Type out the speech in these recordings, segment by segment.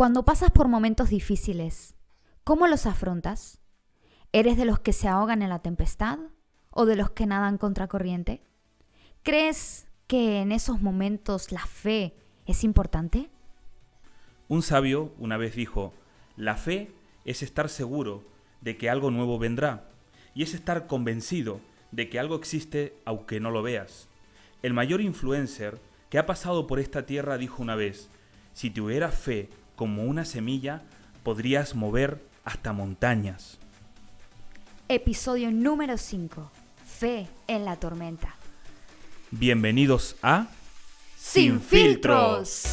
Cuando pasas por momentos difíciles, ¿cómo los afrontas? ¿Eres de los que se ahogan en la tempestad o de los que nadan contracorriente? ¿Crees que en esos momentos la fe es importante? Un sabio una vez dijo, la fe es estar seguro de que algo nuevo vendrá y es estar convencido de que algo existe aunque no lo veas. El mayor influencer que ha pasado por esta tierra dijo una vez, si tuvieras fe como una semilla, podrías mover hasta montañas. Episodio número 5. Fe en la tormenta. Bienvenidos a Sin filtros.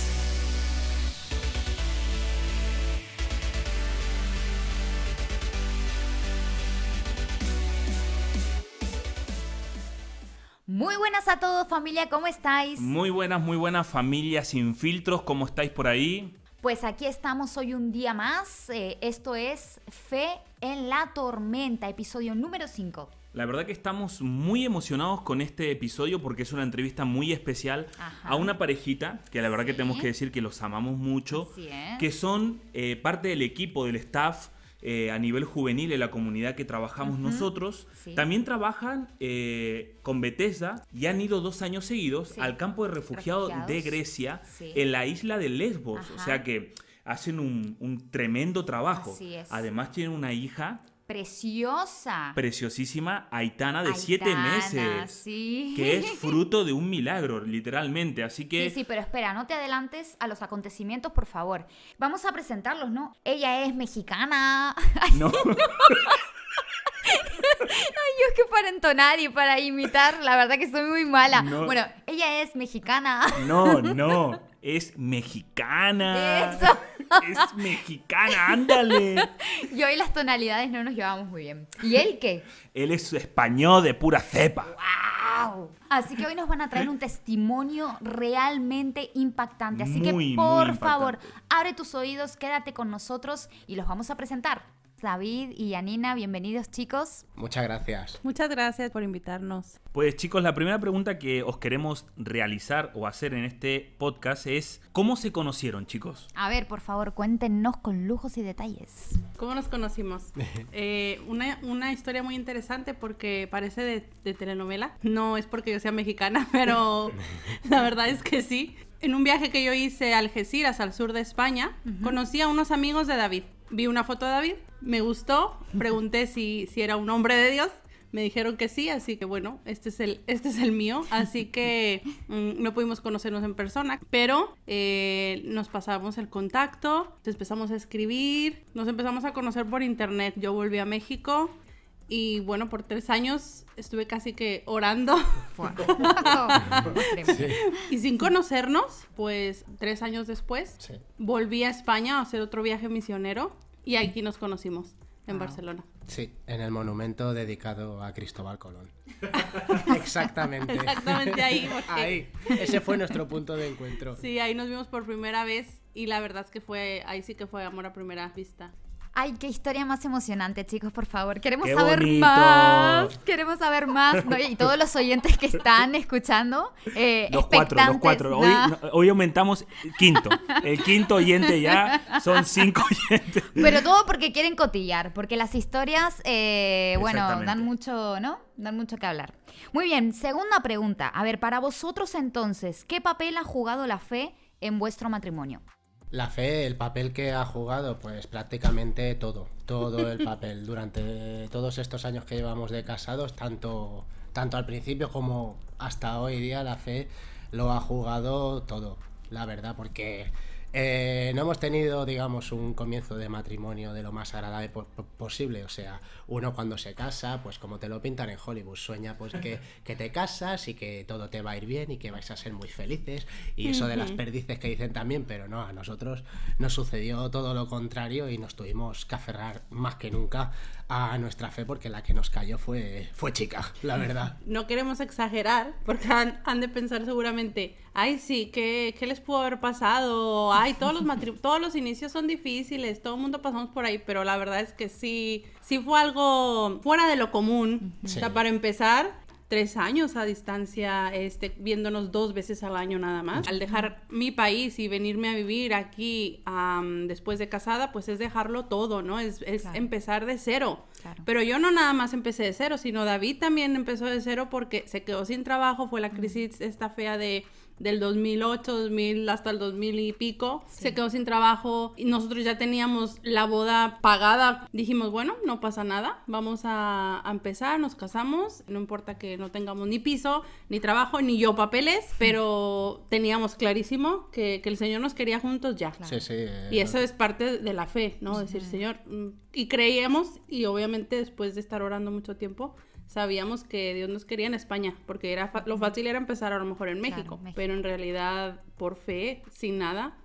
Muy buenas a todos familia, ¿cómo estáis? Muy buenas, muy buenas familia sin filtros, ¿cómo estáis por ahí? Pues aquí estamos hoy un día más. eh, esto es Fe en la tormenta, episodio número 5. La verdad que estamos muy emocionados con este episodio porque es una entrevista muy especial Ajá. a una parejita que la verdad que tenemos que decir que los amamos mucho, es. que son eh, parte del equipo, del staff eh, a nivel juvenil en la comunidad que trabajamos nosotros. Sí. También trabajan eh, con Bethesda y han ido dos años seguidos Sí. al campo de refugiados, Refugiados. de Grecia Sí. en la isla de Lesbos. O sea que hacen un, un tremendo trabajo. Además tienen una hija Preciosa. preciosísima Aitana de siete meses. Sí. Que es fruto de un milagro, literalmente. Así que Sí, sí, pero espera, no te adelantes a los acontecimientos, por favor. Vamos a presentarlos, ¿no? Ella es mexicana. Ay, no. Yo es que para entonar y para imitar, la verdad que soy muy mala. No. Bueno, ella es mexicana. No, no. Es mexicana. Eso. Es mexicana, ándale. Y hoy las tonalidades no nos llevamos muy bien. ¿Y él qué? Él es español de pura cepa. ¡Wow! Así que hoy nos van a traer un testimonio realmente impactante. Así que, Muy, por favor, abre tus oídos, quédate con nosotros y los vamos a presentar. David y Anina, bienvenidos chicos. Muchas gracias. Muchas gracias por invitarnos. Pues chicos, la primera pregunta que os queremos realizar o hacer en este podcast es ¿cómo se conocieron, chicos? A ver, por favor, cuéntenos con lujos y detalles. ¿Cómo nos conocimos? Eh, una, una historia muy interesante porque parece de, de telenovela. No es porque yo sea mexicana, pero la verdad es que sí. En un viaje que yo hice a Algeciras, al sur de España, conocí a unos amigos de David. Vi una foto de David, me gustó, pregunté si, si era un hombre de Dios. Me dijeron que sí, así que bueno, este es el, este es el mío. Así que mm, no pudimos conocernos en persona, pero eh, nos pasamos el contacto, empezamos a escribir, nos empezamos a conocer por internet. Yo volví a México y bueno, por tres años estuve casi que orando y sin conocernos, pues tres años después Sí. volví a España a hacer otro viaje misionero y aquí nos conocimos en Barcelona. Sí, en el monumento dedicado a Cristóbal Colón. Exactamente. Exactamente ahí, porque- Ahí. Ese fue nuestro punto de encuentro. Sí, ahí nos vimos por primera vez y la verdad es que fue, ahí sí que fue amor a primera vista. Ay, qué historia más emocionante, chicos, por favor. Queremos ¡Qué saber bonito! más. Queremos saber más. ¿no? Y todos los oyentes que están escuchando, eh, Los cuatro, los cuatro. Hoy, ¿no? no, hoy aumentamos quinto. El quinto oyente ya son cinco oyentes. Pero todo porque quieren cotillar, porque las historias, eh, bueno, dan mucho, ¿no? Dan mucho que hablar. Muy bien, segunda pregunta. A ver, para vosotros entonces, ¿qué papel ha jugado la fe en vuestro matrimonio? La fe, el papel que ha jugado, pues prácticamente todo, todo el papel. Durante todos estos años que llevamos de casados, tanto, tanto al principio como hasta hoy día, la fe lo ha jugado todo, la verdad, porque eh, no hemos tenido, digamos, un comienzo de matrimonio de lo más agradable po- po- posible, o sea, uno cuando se casa, pues como te lo pintan en Hollywood, sueña pues que, que te casas y que todo te va a ir bien y que vais a ser muy felices. Y eso de las perdices que dicen también, pero no, a nosotros nos sucedió todo lo contrario y nos tuvimos que aferrar más que nunca a nuestra fe porque la que nos cayó fue, fue chica, la verdad. No queremos exagerar porque han, han de pensar seguramente, ay sí, ¿qué, qué les pudo haber pasado? Ay, todos los, matri- todos los inicios son difíciles, todo el mundo pasamos por ahí, pero la verdad es que sí, sí fue algo fuera de lo común. O sea, Sí. para empezar, tres años a distancia, este, viéndonos dos veces al año nada más. Al dejar mi país y venirme a vivir aquí am, después de casada, pues es dejarlo todo, ¿no? Es, es Claro. empezar de cero. Claro. Pero yo no nada más empecé de cero, sino David también empezó de cero porque se quedó sin trabajo, fue la crisis esta fea de del 2008, 2000 hasta el 2000 y pico, se quedó sin trabajo y nosotros ya teníamos la boda pagada. Dijimos, bueno, no pasa nada, vamos a, a empezar, nos casamos, no importa que no tengamos ni piso, ni trabajo, ni yo papeles, pero teníamos clarísimo que, que el Señor nos quería juntos ya. Sí, sí. eh, Y eso es parte de la fe, ¿no? Decir, Señor, mm, y creíamos, y obviamente después de estar orando mucho tiempo, sabíamos que Dios nos quería en España, porque era lo fácil era empezar a lo mejor en Claro, México, México. pero en realidad por fe, sin nada,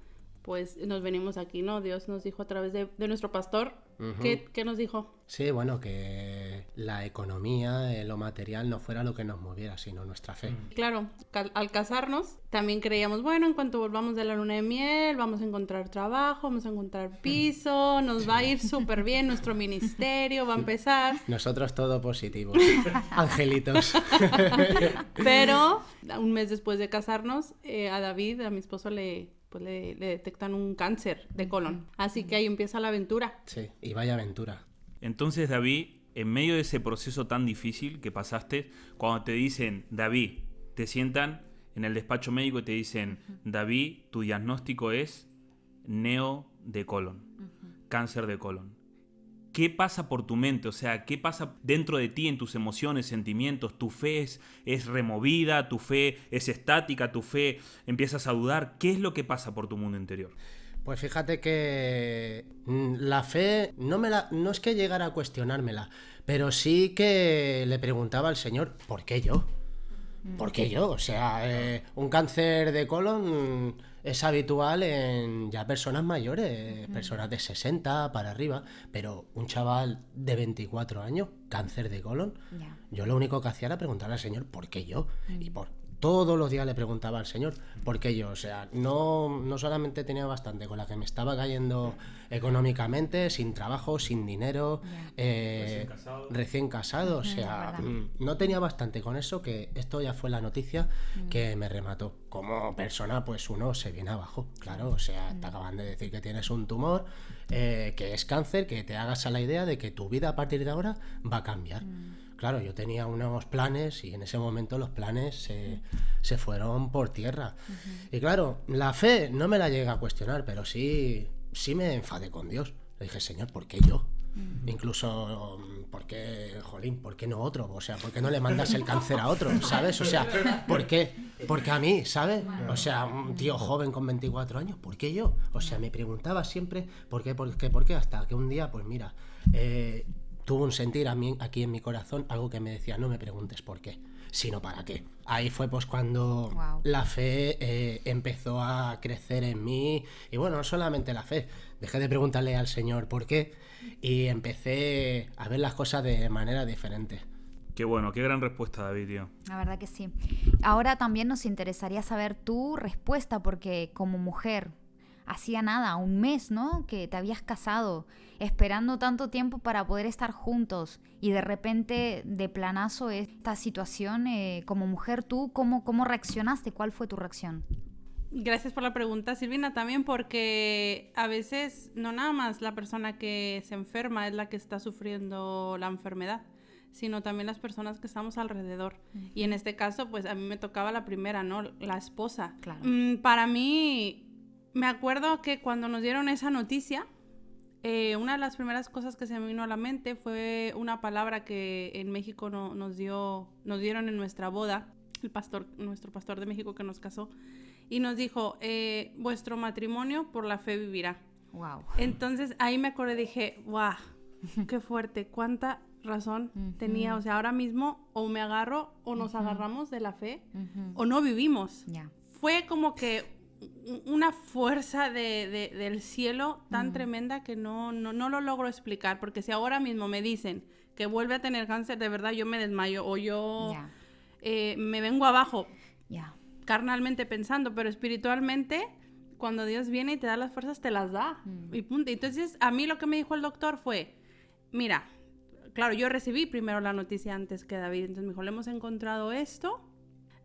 pues nos venimos aquí, ¿no? Dios nos dijo a través de, de nuestro pastor, ¿qué, qué nos dijo? Sí, bueno, que la economía, eh, lo material no fuera lo que nos moviera, sino nuestra fe. Claro, ca- al casarnos también creíamos, bueno, en cuanto volvamos de la luna de miel, vamos a encontrar trabajo, vamos a encontrar piso, nos va a ir súper bien, nuestro ministerio va a empezar. Nosotros todo positivo. Angelitos. Pero un mes después de casarnos, eh, a David, a mi esposo, le, pues, le, le detectan un cáncer de colon. Así que ahí empieza la aventura. Sí, y vaya aventura. Entonces, David, en medio de ese proceso tan difícil que pasaste, cuando te dicen, David, te sientan en el despacho médico y te dicen, David, tu diagnóstico es neo de colon, cáncer de colon. ¿Qué pasa por tu mente? O sea, ¿qué pasa dentro de ti en tus emociones, sentimientos? ¿Tu fe es, removida? ¿Tu fe es estática? ¿Tu fe empiezas a dudar? ¿Qué es lo que pasa por tu mundo interior? Pues fíjate que mm, la fe no me la, no es que llegara a cuestionármela, pero sí que le preguntaba al Señor, ¿por qué yo? ¿Por qué yo? O sea, eh, un cáncer de colon es habitual en ya personas mayores, personas de 60 para arriba, pero un chaval de 24 años, cáncer de colon, yo lo único que hacía era preguntarle al Señor, ¿por qué yo? Y por todos los días le preguntaba al Señor, ¿por qué yo? O sea, no, no solamente tenía bastante con la que me estaba cayendo económicamente, sin trabajo, sin dinero, eh, Recién casado. recién casado, o Ujú, sea, mm, no tenía bastante con eso que esto ya fue la noticia que me remató. Como persona, pues uno se viene abajo, claro, o sea, te acaban de decir que tienes un tumor, eh, que es cáncer, que te hagas a la idea de que tu vida a partir de ahora va a cambiar. Claro, yo tenía unos planes y en ese momento los planes se, se fueron por tierra. Y claro, la fe no me la llega a cuestionar, pero sí, sí me enfadé con Dios. Le dije, Señor, ¿por qué yo? Incluso, ¿por qué, jolín, por qué no otro? O sea, ¿por qué no le mandas el cáncer a otro? ¿Sabes? O sea, ¿por qué? Porque a mí, ¿sabes? O sea, un tío joven con 24 años, ¿por qué yo? O sea, me preguntaba siempre, ¿por qué, por qué, por qué? Hasta que un día, pues mira, eh, tuvo un sentir a mí, aquí en mi corazón, algo que me decía, no me preguntes por qué, sino para qué. Ahí fue pues cuando la fe eh, empezó a crecer en mí. Y bueno, no solamente la fe, dejé de preguntarle al Señor por qué y empecé a ver las cosas de manera diferente. Qué bueno, qué gran respuesta, David, tío. La verdad que sí. Ahora también nos interesaría saber tu respuesta, porque como mujer, hacía nada, un mes, ¿no? Que te habías casado, esperando tanto tiempo para poder estar juntos y de repente, de planazo, esta situación, eh, como mujer, ¿tú cómo, cómo reaccionaste? ¿Cuál fue tu reacción? Gracias por la pregunta, Silvina, también porque a veces no nada más la persona que se enferma es la que está sufriendo la enfermedad, sino también las personas que estamos alrededor. Y en este caso, pues a mí me tocaba la primera, ¿no? La esposa. Claro. Mm, para mí, me acuerdo que cuando nos dieron esa noticia, eh, una de las primeras cosas que se me vino a la mente fue una palabra que en México no- nos, dio, nos dieron en nuestra boda, el pastor, nuestro pastor de México que nos casó, y nos dijo, eh, vuestro matrimonio por la fe vivirá. Wow. Entonces ahí me acordé, dije, guau, qué fuerte, cuánta razón tenía. O sea, ahora mismo o me agarro o nos agarramos de la fe o no vivimos Ya. fue como que una fuerza de, de- del cielo tan tremenda que no, no, no lo logro explicar, porque si ahora mismo me dicen que vuelve a tener cáncer, de verdad yo me desmayo o yo eh, me vengo abajo Ya. carnalmente pensando, pero espiritualmente, cuando Dios viene y te da las fuerzas, te las da. Y punto. Entonces, a mí lo que me dijo el doctor fue, mira, claro, yo recibí primero la noticia antes que David, entonces me dijo, le hemos encontrado esto,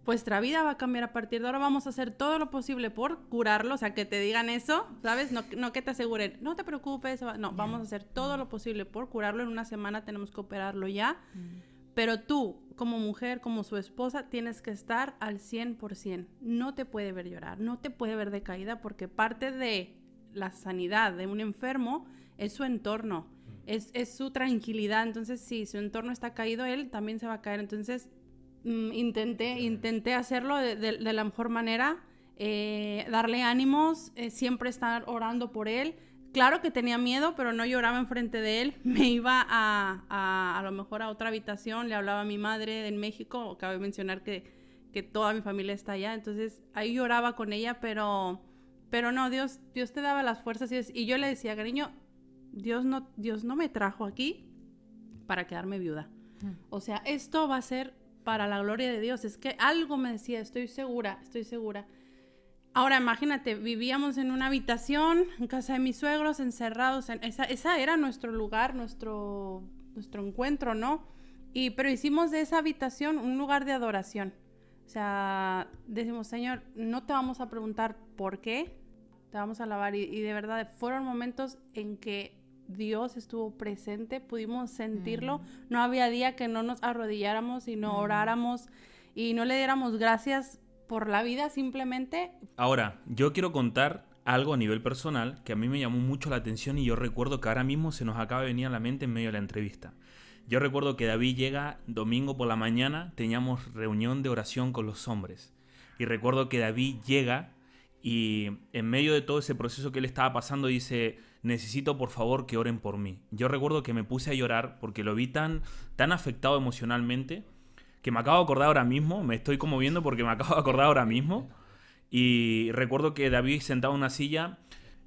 vuestra vida va a cambiar a partir de ahora, vamos a hacer todo lo posible por curarlo, o sea, que te digan eso, ¿sabes? No, no que te aseguren, no te preocupes, no, vamos a hacer todo lo posible por curarlo, en una semana tenemos que operarlo ya, pero tú, como mujer, como su esposa, tienes que estar al 100%, no te puede ver llorar, no te puede ver decaída, porque parte de la sanidad de un enfermo es su entorno, es, es su tranquilidad, entonces si su entorno está caído, él también se va a caer, entonces Mm, intenté, intenté hacerlo de, la mejor manera, eh, darle ánimos, eh, siempre estar orando por él. Claro que tenía miedo, pero no lloraba enfrente de él. Me iba a, a, a lo mejor a otra habitación, le hablaba a mi madre en México, cabe mencionar que, que toda mi familia está allá, entonces ahí lloraba con ella, pero, pero no, Dios, Dios te daba las fuerzas y, y yo le decía, cariño, Dios no, Dios no me trajo aquí para quedarme viuda. Mm. O sea, esto va a ser para la gloria de Dios. Es que algo me decía, estoy segura, estoy segura. Ahora imagínate, vivíamos en una habitación en casa de mis suegros, encerrados. En, esa, era nuestro lugar, nuestro, nuestro encuentro, ¿no? Y, pero hicimos de esa habitación un lugar de adoración. O sea, decimos, Señor, no te vamos a preguntar por qué, te vamos a alabar. Y, y de verdad, fueron momentos en que Dios estuvo presente, pudimos sentirlo. Mm. No había día que no nos arrodilláramos y no mm. oráramos y no le diéramos gracias por la vida simplemente. Ahora, yo quiero contar algo a nivel personal que a mí me llamó mucho la atención y yo recuerdo que ahora mismo se nos acaba de venir a la mente en medio de la entrevista. Yo recuerdo que David llega domingo por la mañana, teníamos reunión de oración con los hombres. Y recuerdo que David llega y en medio de todo ese proceso que él estaba pasando dice, necesito por favor que oren por mí. Yo recuerdo que me puse a llorar porque lo vi tan, tan afectado emocionalmente que me acabo de acordar ahora mismo, me estoy como viendo porque me acabo de acordar ahora mismo. Y recuerdo que David sentado en una silla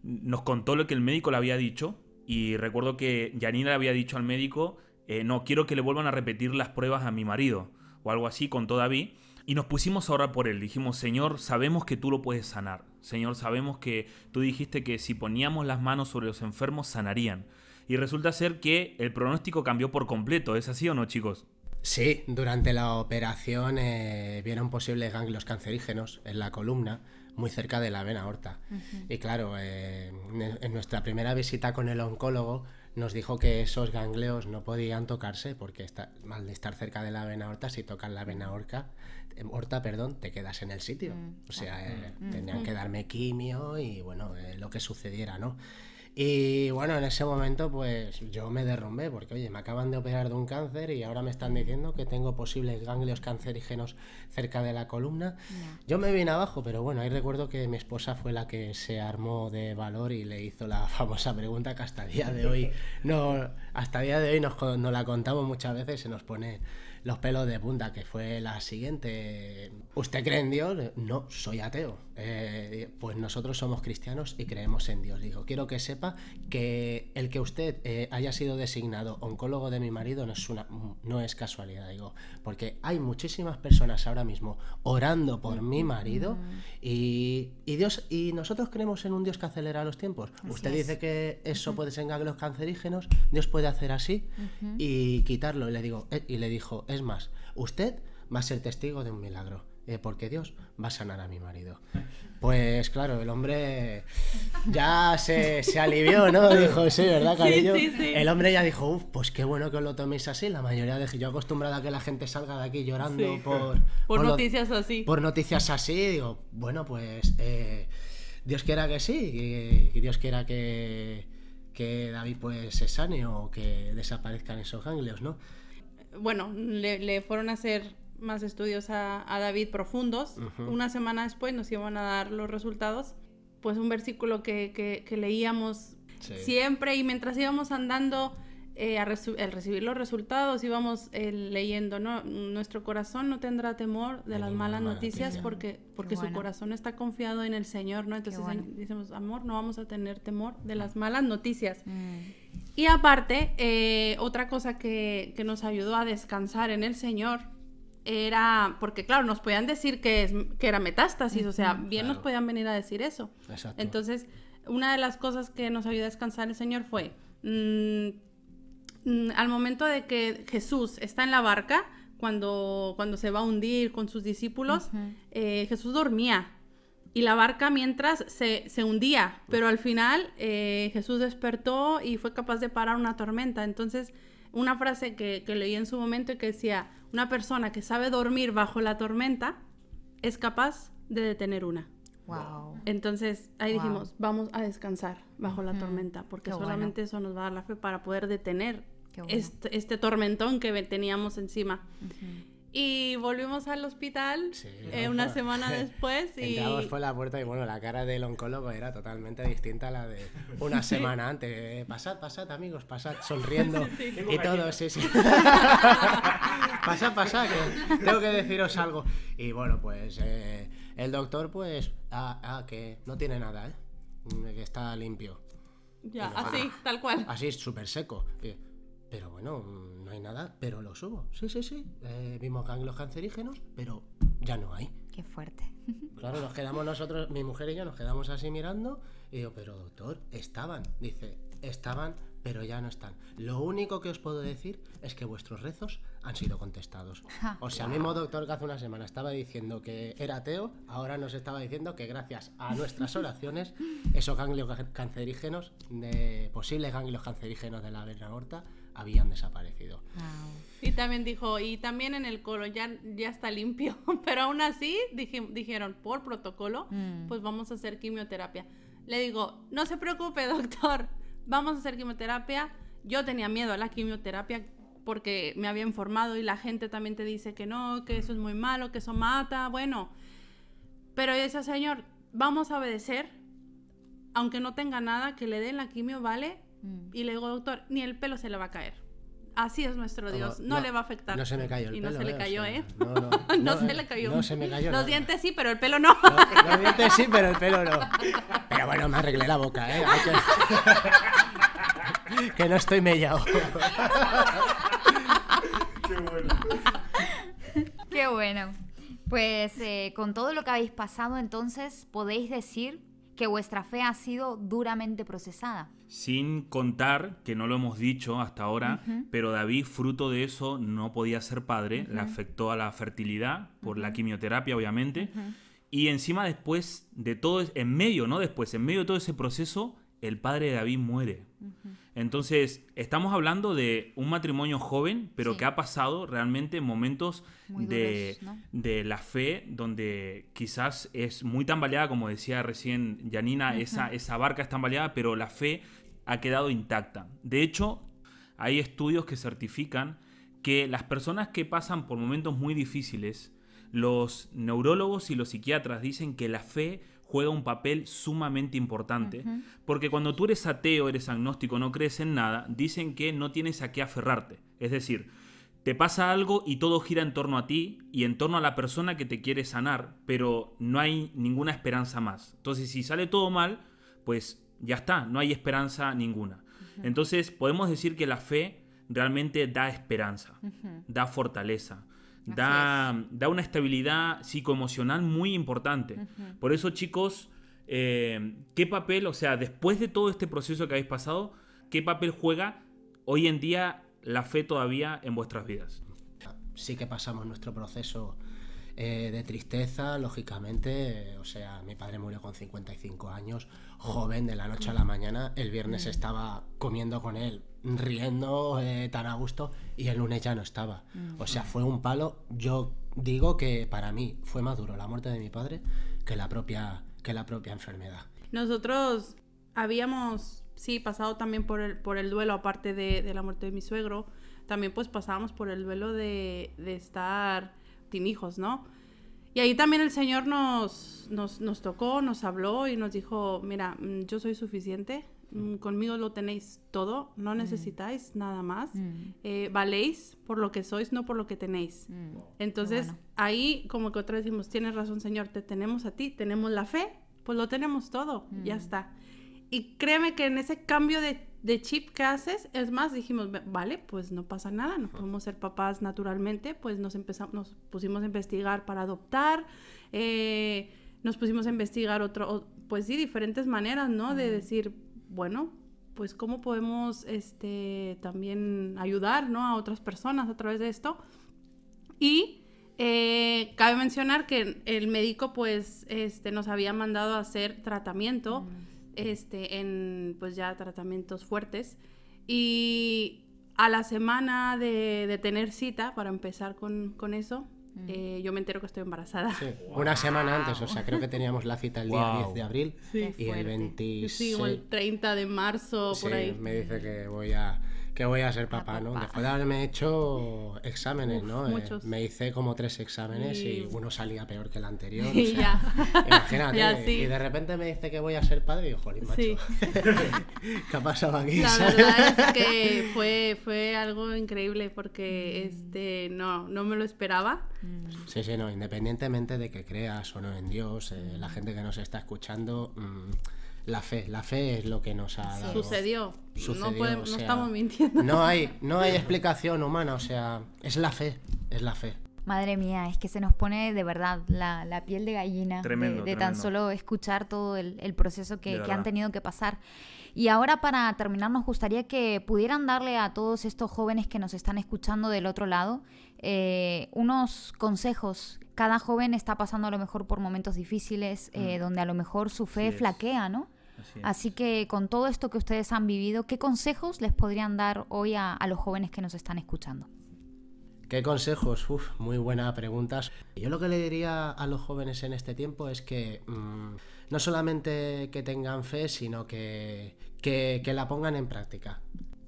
nos contó lo que el médico le había dicho y recuerdo que Janina le había dicho al médico, eh, no, quiero que le vuelvan a repetir las pruebas a mi marido o algo así, contó David. Y nos pusimos a orar por él. Dijimos, Señor, sabemos que tú lo puedes sanar. Señor, sabemos que tú dijiste que si poníamos las manos sobre los enfermos, sanarían. Y resulta ser que el pronóstico cambió por completo. ¿Es así o no, chicos? Sí, durante la operación eh, vieron posibles ganglios cancerígenos en la columna, muy cerca de la vena aorta. Y claro, eh, en nuestra primera visita con el oncólogo, nos dijo que esos ganglios no podían tocarse porque está, mal de estar cerca de la vena aorta, si tocan la vena aorta, horta, perdón, te quedas en el sitio. Mm. O sea, eh, mm. tenían que darme quimio y bueno, eh, lo que sucediera, ¿no? Y bueno, en ese momento pues yo me derrumbé porque oye, me acaban de operar de un cáncer y ahora me están diciendo que tengo posibles ganglios cancerígenos cerca de la columna. Yo me vine abajo, pero bueno, ahí recuerdo que mi esposa fue la que se armó de valor y le hizo la famosa pregunta que hasta el día de hoy no hasta el día de hoy nos, nos la contamos muchas veces, se nos pone los pelos de punta, que fue la siguiente. ¿Usted cree en Dios? No, soy ateo. Eh, pues nosotros somos cristianos y creemos en Dios. Digo, quiero que sepa que el que usted eh, haya sido designado oncólogo de mi marido no es, una, no es casualidad, digo, porque hay muchísimas personas ahora mismo orando por mi marido y, Dios y nosotros creemos en un Dios que acelera los tiempos. usted dice que eso puede ser los cancerígenos, Dios puede hacer así y quitarlo. Y le digo, eh, y le dijo, es más, usted va a ser testigo de un milagro. Eh, porque Dios va a sanar a mi marido. Pues claro, el hombre ya se, alivió, ¿no? Dijo, sí, ¿verdad, cariño? El hombre ya dijo, uff, pues qué bueno que os lo toméis así. La mayoría de yo acostumbrada a que la gente salga de aquí llorando por, por, noticias así. Por noticias así, digo, bueno, pues eh, Dios quiera que sí, y, Dios quiera que, que David pues se sane o que desaparezcan esos ganglios, ¿no? Bueno, le, fueron a hacer más estudios a, David profundos. Una semana después nos iban a dar los resultados. Pues un versículo que, leíamos siempre y mientras íbamos andando eh, al recibir los resultados íbamos eh, leyendo, ¿no? Nuestro corazón no tendrá temor de, las malas noticias porque, porque su corazón está confiado en el Señor, ¿no? Entonces decimos, amor, no vamos a tener temor de las malas noticias. Mm. Y aparte, eh, otra cosa que, nos ayudó a descansar en el Señor era, porque claro, nos podían decir que, es, que era metástasis, o sea, bien nos podían venir a decir eso. Entonces, una de las cosas que nos ayudó a descansar el Señor fue, mm, mm, al momento de que Jesús está en la barca, cuando, cuando se va a hundir con sus discípulos, eh, Jesús dormía y la barca mientras se, se hundía, pero al final eh, Jesús despertó y fue capaz de parar una tormenta. Entonces, una frase que, que leí en su momento y que decía, una persona que sabe dormir bajo la tormenta es capaz de detener una. Wow. Entonces ahí Wow. dijimos, vamos a descansar bajo la tormenta, porque Qué bueno. solamente eso nos va a dar la fe para poder detener bueno. este, este tormentón que teníamos encima. Y volvimos al hospital Sí, eh, ¿no? una semana después y... Entramos por la puerta y bueno, la cara del oncólogo era totalmente distinta a la de una semana antes. Eh, pasad, pasad, amigos, pasad, sonriendo y todo, sí, sí. pasad, pasad, que tengo que deciros algo. Y bueno, pues eh, el doctor, pues, ah, ah, que no tiene nada, ¿eh? Mm, Que está limpio. Ya, así, tal cual. Así, súper seco. Pero bueno, no hay nada, pero lo subo. Sí, sí, sí. Eh, vimos ganglios cancerígenos, pero ya no hay. Qué fuerte. Claro, nos quedamos nosotros, mi mujer y yo, nos quedamos así mirando y digo, pero doctor, estaban. Dice, estaban, pero ya no están. Lo único que os puedo decir es que vuestros rezos han sido contestados. O sea, el mismo doctor que hace una semana estaba diciendo que era ateo, ahora nos estaba diciendo que gracias a nuestras oraciones, esos ganglios ca- cancerígenos, de posibles ganglios cancerígenos de la vena aorta, habían desaparecido. Wow. Y también dijo, y también en el colon ya, ya está limpio, pero aún así dije- dijeron, por protocolo, Mm. pues vamos a hacer quimioterapia. Le digo, no se preocupe, doctor, vamos a hacer quimioterapia. Yo tenía miedo a la quimioterapia porque me había informado y la gente también te dice que no, que eso es muy malo, que eso mata, bueno. Pero yo decía, señor, vamos a obedecer, aunque no tenga nada, que le den la quimio, ¿vale? Mm. Y le digo, doctor, ni el pelo se le va a caer. Así es nuestro Dios, no, le va a afectar. No se me cayó el y pelo. no se le eh, o cayó, sea, ¿eh? No, no, no, se le cayó. No se me cayó Los nada. dientes sí, pero el pelo no. No, los dientes sí, pero el pelo no. Pero bueno, me arreglé la boca, ¿eh? Hay que... que no estoy mellado. Qué bueno. Pues eh, con todo lo que habéis pasado, entonces podéis decir que vuestra fe ha sido duramente procesada. Sin contar, que no lo hemos dicho hasta ahora, pero David, fruto de eso, no podía ser padre, le afectó a la fertilidad por la quimioterapia, obviamente. Y encima después de todo, en medio, no después, en medio de todo ese proceso, el padre de David muere. Entonces, estamos hablando de un matrimonio joven, pero Sí. que ha pasado realmente momentos de la fe, donde quizás es muy tambaleada, como decía recién Janina, esa, esa barca es tambaleada, pero la fe ha quedado intacta. De hecho, hay estudios que certifican que las personas que pasan por momentos muy difíciles, los neurólogos y los psiquiatras dicen que la fe juega un papel sumamente importante, porque cuando tú eres ateo, eres agnóstico, no crees en nada, dicen que no tienes a qué aferrarte. Es decir, te pasa algo y todo gira en torno a ti y en torno a la persona que te quiere sanar, pero no hay ninguna esperanza más. Entonces, si sale todo mal, pues ya está, no hay esperanza ninguna. Entonces, podemos decir que la fe realmente da esperanza, da fortaleza, da, da una estabilidad psicoemocional muy importante. Por eso, chicos, eh, ¿qué papel, o sea, después de todo este proceso que habéis pasado, qué papel juega hoy en día la fe todavía en vuestras vidas? Sí que pasamos nuestro proceso eh, de tristeza, lógicamente. eh, o sea, mi padre murió con 55 años, joven, de la noche a la mañana. El viernes estaba comiendo con él, riendo eh, tan a gusto, y el lunes ya no estaba. O sea, fue un palo. Yo digo que para mí fue más duro la muerte de mi padre que la propia, que la propia enfermedad. Nosotros habíamos, sí, pasado también por el, por el duelo, aparte de, de la muerte de mi suegro, también pues pasábamos por el duelo de, de estar sin hijos, ¿no? Y ahí también el Señor nos, nos, nos tocó, nos habló y nos dijo, mira, mm, yo soy suficiente, mm, conmigo lo tenéis todo, no necesitáis nada más, Mm. eh, valéis por lo que sois, no por lo que tenéis. Mm. Entonces, bueno. ahí como que otra vez decimos, tienes razón, Señor, te tenemos a ti, tenemos la fe, pues lo tenemos todo, ya Mm. está. Y créeme que en ese cambio de, de chip que haces, es más, dijimos, "Ve- vale, pues no pasa nada, no podemos ser papás naturalmente, pues nos, empezamos, nos pusimos a investigar para adoptar, eh, nos pusimos a investigar otro, pues sí, diferentes maneras, ¿no? De decir, bueno, pues cómo podemos este, también ayudar ¿no? a otras personas a través de esto. Y eh, cabe mencionar que el médico pues este, nos había mandado a hacer tratamiento, mm. Este, en pues ya tratamientos fuertes. Y a la semana de, de tener cita para empezar con, con eso, eh, yo me entero que estoy embarazada. Una semana antes, o sea, creo que teníamos la cita el día 10 de abril y el 26. Sí, o el 30 de marzo, por ahí. Me dice que voy a que voy a ser papá, ¿no? Después de haberme hecho exámenes, ¿no? Eh, me hice como tres exámenes y... uno salía peor que el anterior. O sea, imagínate. Y de repente me dice que voy a ser padre y digo, jolín, macho. ¿Qué ha pasado aquí? La verdad es que fue, fue algo increíble porque este no, no me lo esperaba. Sí, sí, no. Independientemente de que creas o no en Dios, eh, la gente que nos está escuchando. Mm, la fe, la fe es lo que nos ha dado. Sucedió. no, podemos, no estamos mintiendo. No hay, no hay explicación humana, o sea, es la fe, es la fe. Madre mía, es que se nos pone de verdad la, la piel de gallina de, tan solo escuchar todo el, el proceso que, que han tenido que pasar. Y ahora para terminar nos gustaría que pudieran darle a todos estos jóvenes que nos están escuchando del otro lado eh, unos consejos. Cada joven está pasando a lo mejor por momentos difíciles eh, mm. donde a lo mejor su fe flaquea, ¿no? Así, que con todo esto que ustedes han vivido, ¿qué consejos les podrían dar hoy a, los jóvenes que nos están escuchando? ¿Qué consejos? Uf, muy buena pregunta. Yo lo que le diría a los jóvenes en este tiempo es que mm, no solamente que tengan fe, sino que, que, la pongan en práctica.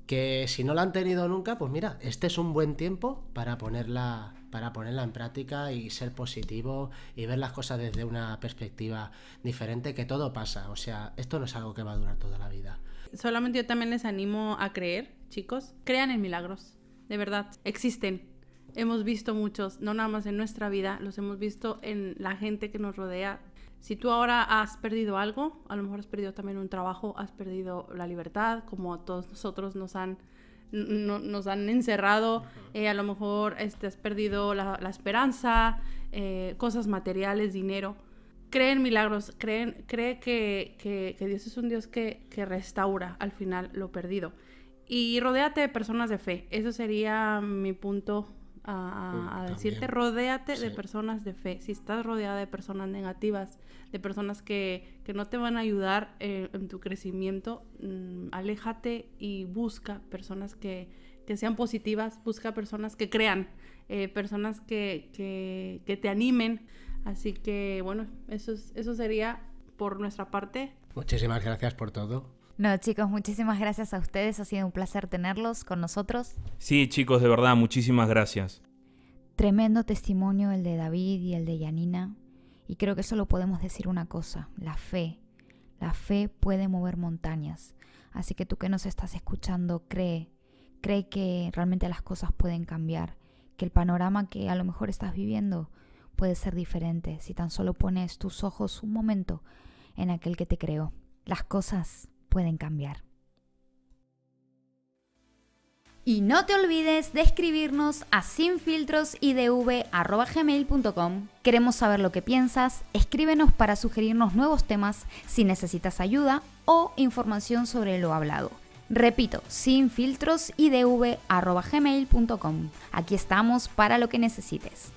Que si no la han tenido nunca, pues mira, este es un buen tiempo para ponerla, para ponerla en práctica y ser positivo y ver las cosas desde una perspectiva diferente, que todo pasa. O sea, esto no es algo que va a durar toda la vida. Solamente yo también les animo a creer, chicos. Crean en milagros. De verdad, existen. Hemos visto muchos, no nada más en nuestra vida, los hemos visto en la gente que nos rodea. Si tú ahora has perdido algo, a lo mejor has perdido también un trabajo, has perdido la libertad, como a todos nosotros nos han no, nos han encerrado, eh, a lo mejor este, has perdido la, esperanza, eh, cosas materiales, dinero. Cree en milagros, cree, cree que, que, Dios es un Dios que, que restaura al final lo perdido. Y rodéate de personas de fe. Eso sería mi punto a, decirte, rodéate de personas de fe. Si estás rodeada de personas negativas, de personas que, que no te van a ayudar eh, en tu crecimiento, mm, aléjate y busca personas que, que, sean positivas, busca personas que crean, eh, personas que, que, que, te animen. Así que bueno, eso, eso sería por nuestra parte. Muchísimas gracias por todo. No, chicos, muchísimas gracias a ustedes. Ha sido un placer tenerlos con nosotros. Sí, chicos, de verdad, muchísimas gracias. Tremendo testimonio el de David y el de Yanina. Y creo que solo podemos decir una cosa, la fe. La fe puede mover montañas. Así que tú que nos estás escuchando, cree, cree que realmente las cosas pueden cambiar, que el panorama que a lo mejor estás viviendo puede ser diferente si tan solo pones tus ojos un momento en aquel que te creó. Las cosas pueden cambiar. Y no te olvides de escribirnos a sinfiltrosidv.gmail.com. Queremos saber lo que piensas, escríbenos para sugerirnos nuevos temas si necesitas ayuda o información sobre lo hablado. Repito, sinfiltrosidv.gmail.com. Aquí estamos para lo que necesites.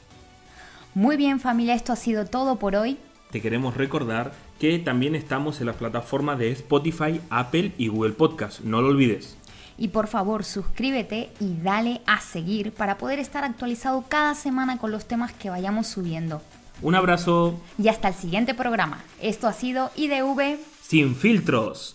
Muy bien familia, esto ha sido todo por hoy. Te queremos recordar que también estamos en las plataformas de Spotify, Apple y Google Podcast. No lo olvides. Y por favor suscríbete y dale a seguir para poder estar actualizado cada semana con los temas que vayamos subiendo. Un abrazo. Y hasta el siguiente programa. Esto ha sido IDV Sin filtros.